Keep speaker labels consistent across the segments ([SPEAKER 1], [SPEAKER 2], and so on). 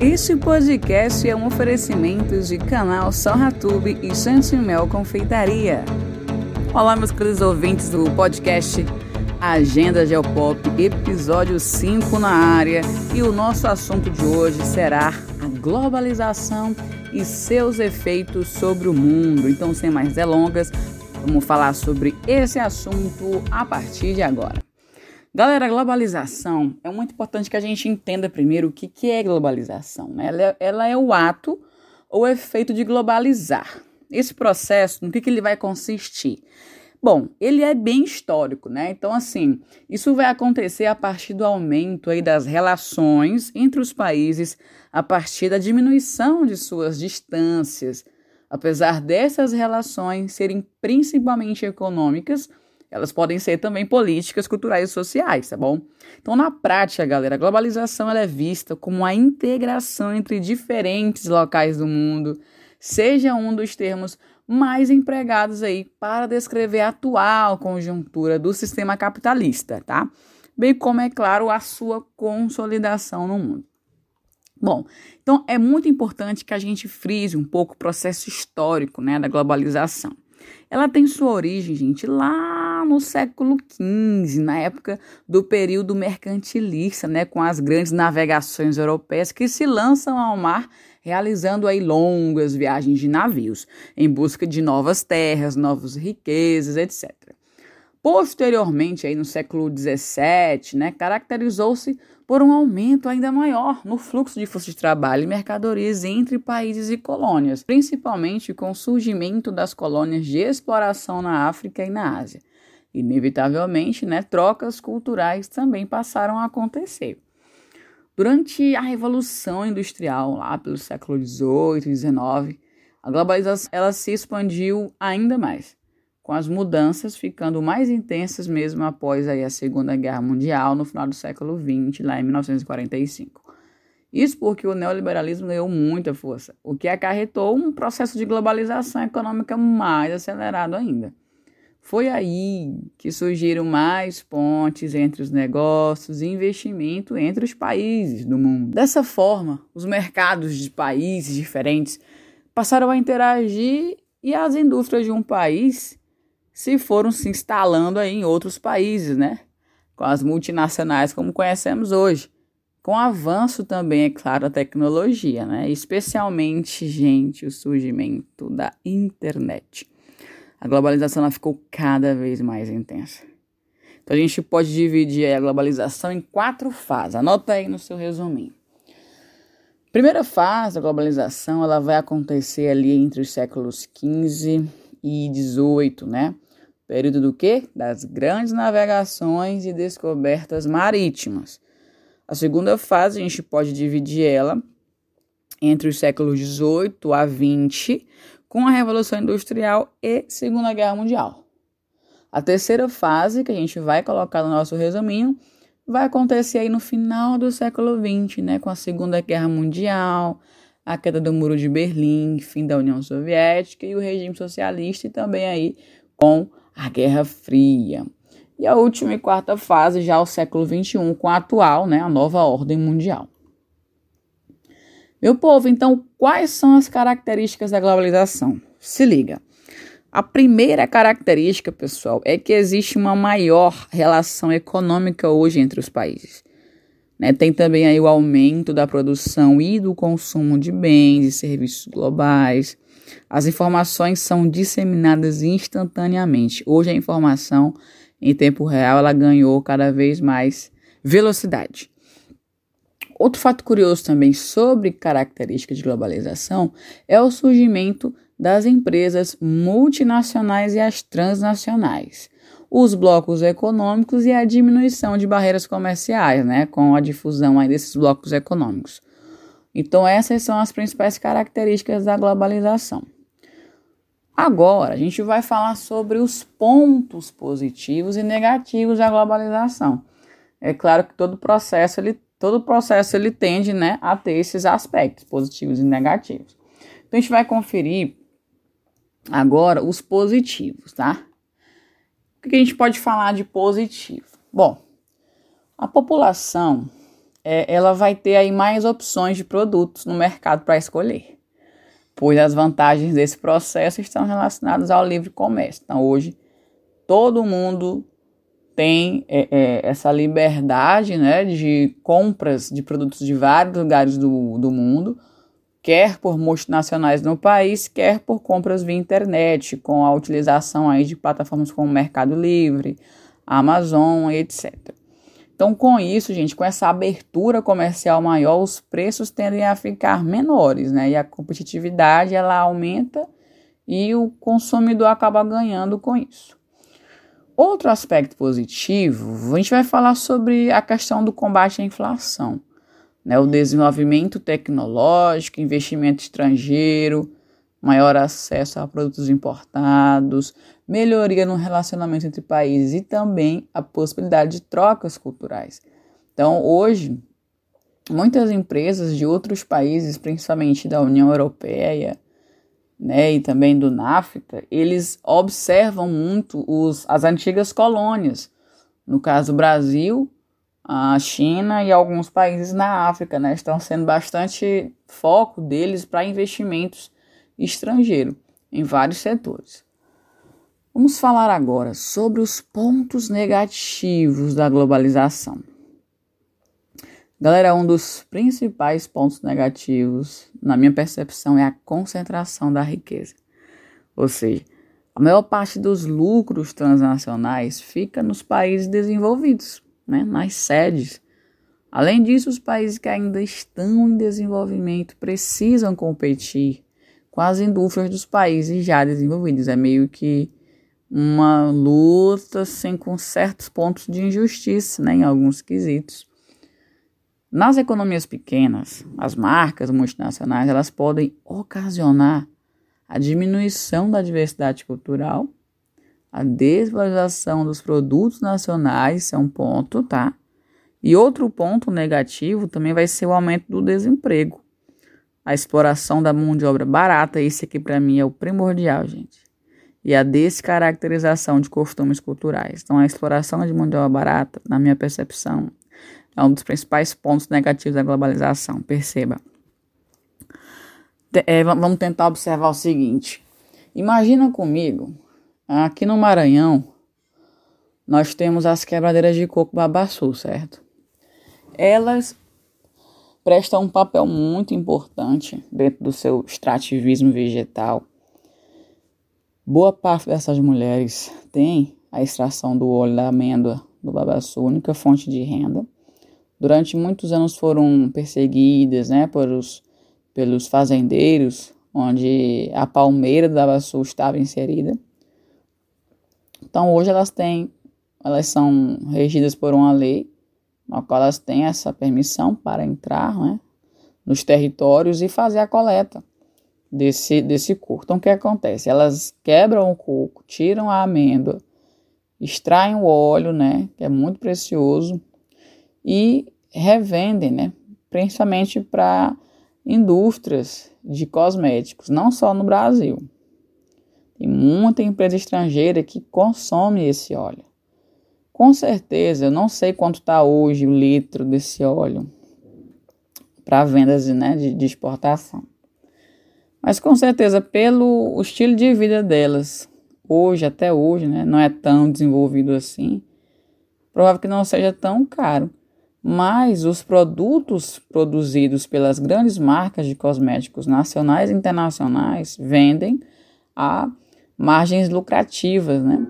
[SPEAKER 1] Este podcast é um oferecimento de canal Sorratube e Chantimel Confeitaria. Olá, meus queridos ouvintes do podcast Agenda Geopop, episódio 5 na área. E o nosso assunto de hoje será a globalização e seus efeitos sobre o mundo. Então, sem mais delongas, vamos falar sobre esse assunto a partir de agora. Galera, globalização é muito importante que a gente entenda primeiro o que, que é globalização. Né? Ela, é, ela é o ato ou efeito de globalizar. Esse processo, no que, que ele vai consistir? Bom, ele é bem histórico, né? Então, assim, isso vai acontecer a partir do aumento aí das relações entre os países, a partir da diminuição de suas distâncias. Apesar dessas relações serem principalmente econômicas, elas podem ser também políticas, culturais e sociais, tá bom? Então, na prática, galera, a globalização é vista como a integração entre diferentes locais do mundo, seja um dos termos mais empregados aí para descrever a atual conjuntura do sistema capitalista, tá? Bem como, é claro, a sua consolidação no mundo. Bom, então é muito importante que a gente frise um pouco o processo histórico né, da globalização. Ela tem sua origem, gente, lá no século XV, na época do período mercantilista, né, com as grandes navegações europeias que se lançam ao mar, realizando aí longas viagens de navios, em busca de novas terras, novas riquezas, etc. Posteriormente, aí no século XVII, né, caracterizou-se por um aumento ainda maior no fluxo de força de trabalho e mercadorias entre países e colônias, principalmente com o surgimento das colônias de exploração na África e na Ásia. Inevitavelmente, né, trocas culturais também passaram a acontecer. Durante a Revolução Industrial, lá pelo século XVIII e XIX, a globalização ela se expandiu ainda mais com as mudanças ficando mais intensas mesmo após aí a Segunda Guerra Mundial, no final do século XX, lá em 1945. Isso porque o neoliberalismo ganhou muita força, o que acarretou um processo de globalização econômica mais acelerado ainda. Foi aí que surgiram mais pontes entre os negócios e investimento entre os países do mundo. Dessa forma, os mercados de países diferentes passaram a interagir e as indústrias de um país se foram se instalando aí em outros países, né? Com as multinacionais como conhecemos hoje. Com o avanço também, é claro, da tecnologia, né? Especialmente, gente, o surgimento da internet. A globalização ela ficou cada vez mais intensa. Então a gente pode dividir a globalização em quatro fases. Anota aí no seu resuminho. Primeira fase da globalização, ela vai acontecer ali entre os séculos 15 e 18, né? Período do quê? Das grandes navegações e descobertas marítimas. A segunda fase a gente pode dividir ela entre os séculos 18 a 20, com a Revolução Industrial e Segunda Guerra Mundial. A terceira fase, que a gente vai colocar no nosso resuminho, vai acontecer aí no final do século XX, né, com a Segunda Guerra Mundial, a queda do Muro de Berlim, fim da União Soviética e o regime socialista, e também aí com a Guerra Fria. E a última e quarta fase, já o século XXI, com a atual, né, a nova ordem mundial. Meu povo, então, quais são as características da globalização? Se liga. A primeira característica, pessoal, é que existe uma maior relação econômica hoje entre os países. Né? Tem também aí o aumento da produção e do consumo de bens e serviços globais. As informações são disseminadas instantaneamente. Hoje a informação em tempo real ela ganhou cada vez mais velocidade. Outro fato curioso também sobre características de globalização é o surgimento das empresas multinacionais e as transnacionais, os blocos econômicos e a diminuição de barreiras comerciais, né, com a difusão aí desses blocos econômicos. Então, essas são as principais características da globalização. Agora, a gente vai falar sobre os pontos positivos e negativos da globalização. É claro que todo processo ele, todo processo ele tende né, a ter esses aspectos positivos e negativos. Então, a gente vai conferir agora os positivos, tá? O que a gente pode falar de positivo? Bom, a população é, ela vai ter aí mais opções de produtos no mercado para escolher, pois as vantagens desse processo estão relacionadas ao livre comércio. Então, hoje, todo mundo tem é, é, essa liberdade né, de compras de produtos de vários lugares do, do mundo, quer por multinacionais no país, quer por compras via internet, com a utilização aí de plataformas como Mercado Livre, Amazon, etc. Então, com isso, gente, com essa abertura comercial maior, os preços tendem a ficar menores, né? E a competitividade ela aumenta e o consumidor acaba ganhando com isso. Outro aspecto positivo, a gente vai falar sobre a questão do combate à inflação, né? O desenvolvimento tecnológico, investimento estrangeiro, maior acesso a produtos importados, melhoria no relacionamento entre países e também a possibilidade de trocas culturais. Então, hoje, muitas empresas de outros países, principalmente da União Europeia, né, e também do NAFTA, eles observam muito os, as antigas colônias. No caso, Brasil, a China e alguns países na África, né, estão sendo bastante foco deles para investimentos estrangeiros em vários setores. Vamos falar agora sobre os pontos negativos da globalização. Galera, um dos principais pontos negativos, na minha percepção, é a concentração da riqueza. Ou seja, a maior parte dos lucros transnacionais fica nos países desenvolvidos, né, nas sedes. Além disso, os países que ainda estão em desenvolvimento precisam competir com as indústrias dos países já desenvolvidos. É meio que uma luta sem com certos pontos de injustiça, né, em alguns quesitos. Nas economias pequenas, as marcas multinacionais elas podem ocasionar a diminuição da diversidade cultural, a desvalorização dos produtos nacionais, isso é um ponto, tá? E outro ponto negativo também vai ser o aumento do desemprego, a exploração da mão de obra barata, esse aqui para mim é o primordial, gente e a descaracterização de costumes culturais. Então, a exploração de mão de obra barata, na minha percepção, é um dos principais pontos negativos da globalização. Perceba. É, vamos tentar observar o seguinte. Imagina comigo, aqui no Maranhão, nós temos as quebradeiras de coco babaçu, certo? Elas prestam um papel muito importante dentro do seu extrativismo vegetal Boa parte dessas mulheres tem a extração do óleo da amêndoa do babaçu, única fonte de renda. Durante muitos anos foram perseguidas né, pelos, pelos fazendeiros, onde a palmeira do babaçu estava inserida. Então hoje elas têm, elas são regidas por uma lei, na qual elas têm essa permissão para entrar né, nos territórios e fazer a coleta desse, desse coco. Então, o que acontece? Elas quebram o coco, tiram a amêndoa, extraem o óleo, né, que é muito precioso, e revendem, né, principalmente para indústrias de cosméticos, não só no Brasil. Tem muita empresa estrangeira que consome esse óleo. Com certeza, eu não sei quanto está hoje o litro desse óleo para vendas né, de, de exportação. Mas com certeza, pelo estilo de vida delas, hoje, até hoje, né, não é tão desenvolvido assim, provável que não seja tão caro. Mas os produtos produzidos pelas grandes marcas de cosméticos nacionais e internacionais vendem a margens lucrativas, né?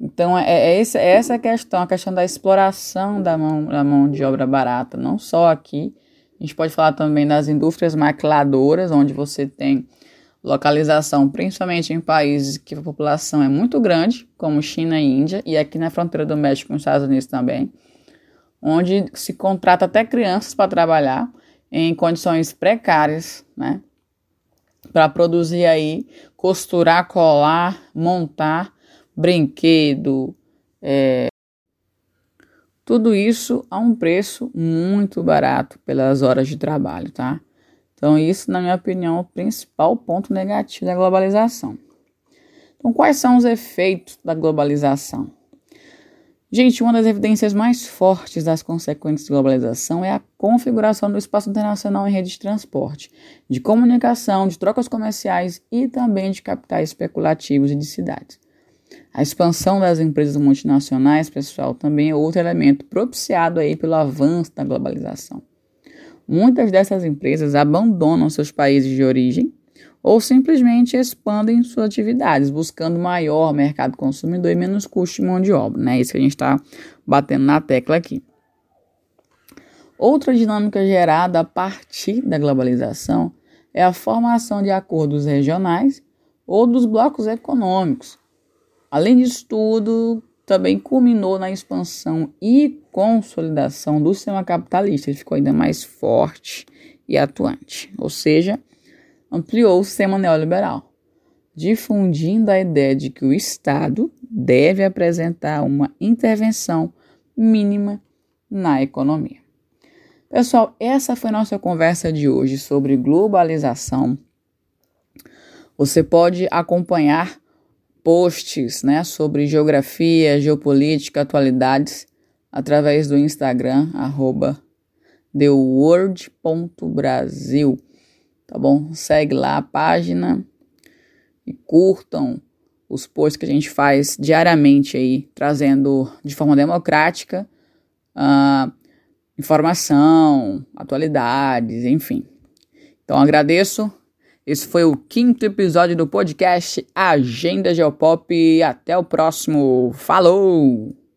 [SPEAKER 1] Então, é, é, esse, é essa a questão, a questão da exploração da mão, da mão de obra barata, não só aqui, a gente pode falar também das indústrias maquiladoras, onde você tem localização principalmente em países que a população é muito grande, como China e Índia, e aqui na fronteira do México com os Estados Unidos também, onde se contrata até crianças para trabalhar em condições precárias, né? Para produzir aí, costurar, colar, montar brinquedo, é, tudo isso a um preço muito barato pelas horas de trabalho, tá? Então, isso, na minha opinião, é o principal ponto negativo da globalização. Então, quais são os efeitos da globalização? Gente, uma das evidências mais fortes das consequências da globalização é a configuração do espaço internacional em rede de transporte, de comunicação, de trocas comerciais e também de capitais especulativos e de cidades. A expansão das empresas multinacionais, pessoal, também é outro elemento propiciado aí pelo avanço da globalização. Muitas dessas empresas abandonam seus países de origem ou simplesmente expandem suas atividades, buscando maior mercado consumidor e menos custo de mão de obra. Né? Isso que a gente está batendo na tecla aqui. Outra dinâmica gerada a partir da globalização é a formação de acordos regionais ou dos blocos econômicos. Além disso tudo, também culminou na expansão e consolidação do sistema capitalista, ele ficou ainda mais forte e atuante. Ou seja, ampliou o sistema neoliberal, difundindo a ideia de que o Estado deve apresentar uma intervenção mínima na economia. Pessoal, essa foi nossa conversa de hoje sobre globalização. Você pode acompanhar posts né, sobre geografia, geopolítica, atualidades através do Instagram, arroba theworld.brasil tá bom? Segue lá a página e curtam os posts que a gente faz diariamente aí, trazendo de forma democrática uh, informação, atualidades, enfim. Então agradeço. Esse foi o quinto episódio do podcast Agenda Geopop. Até o próximo. Falou!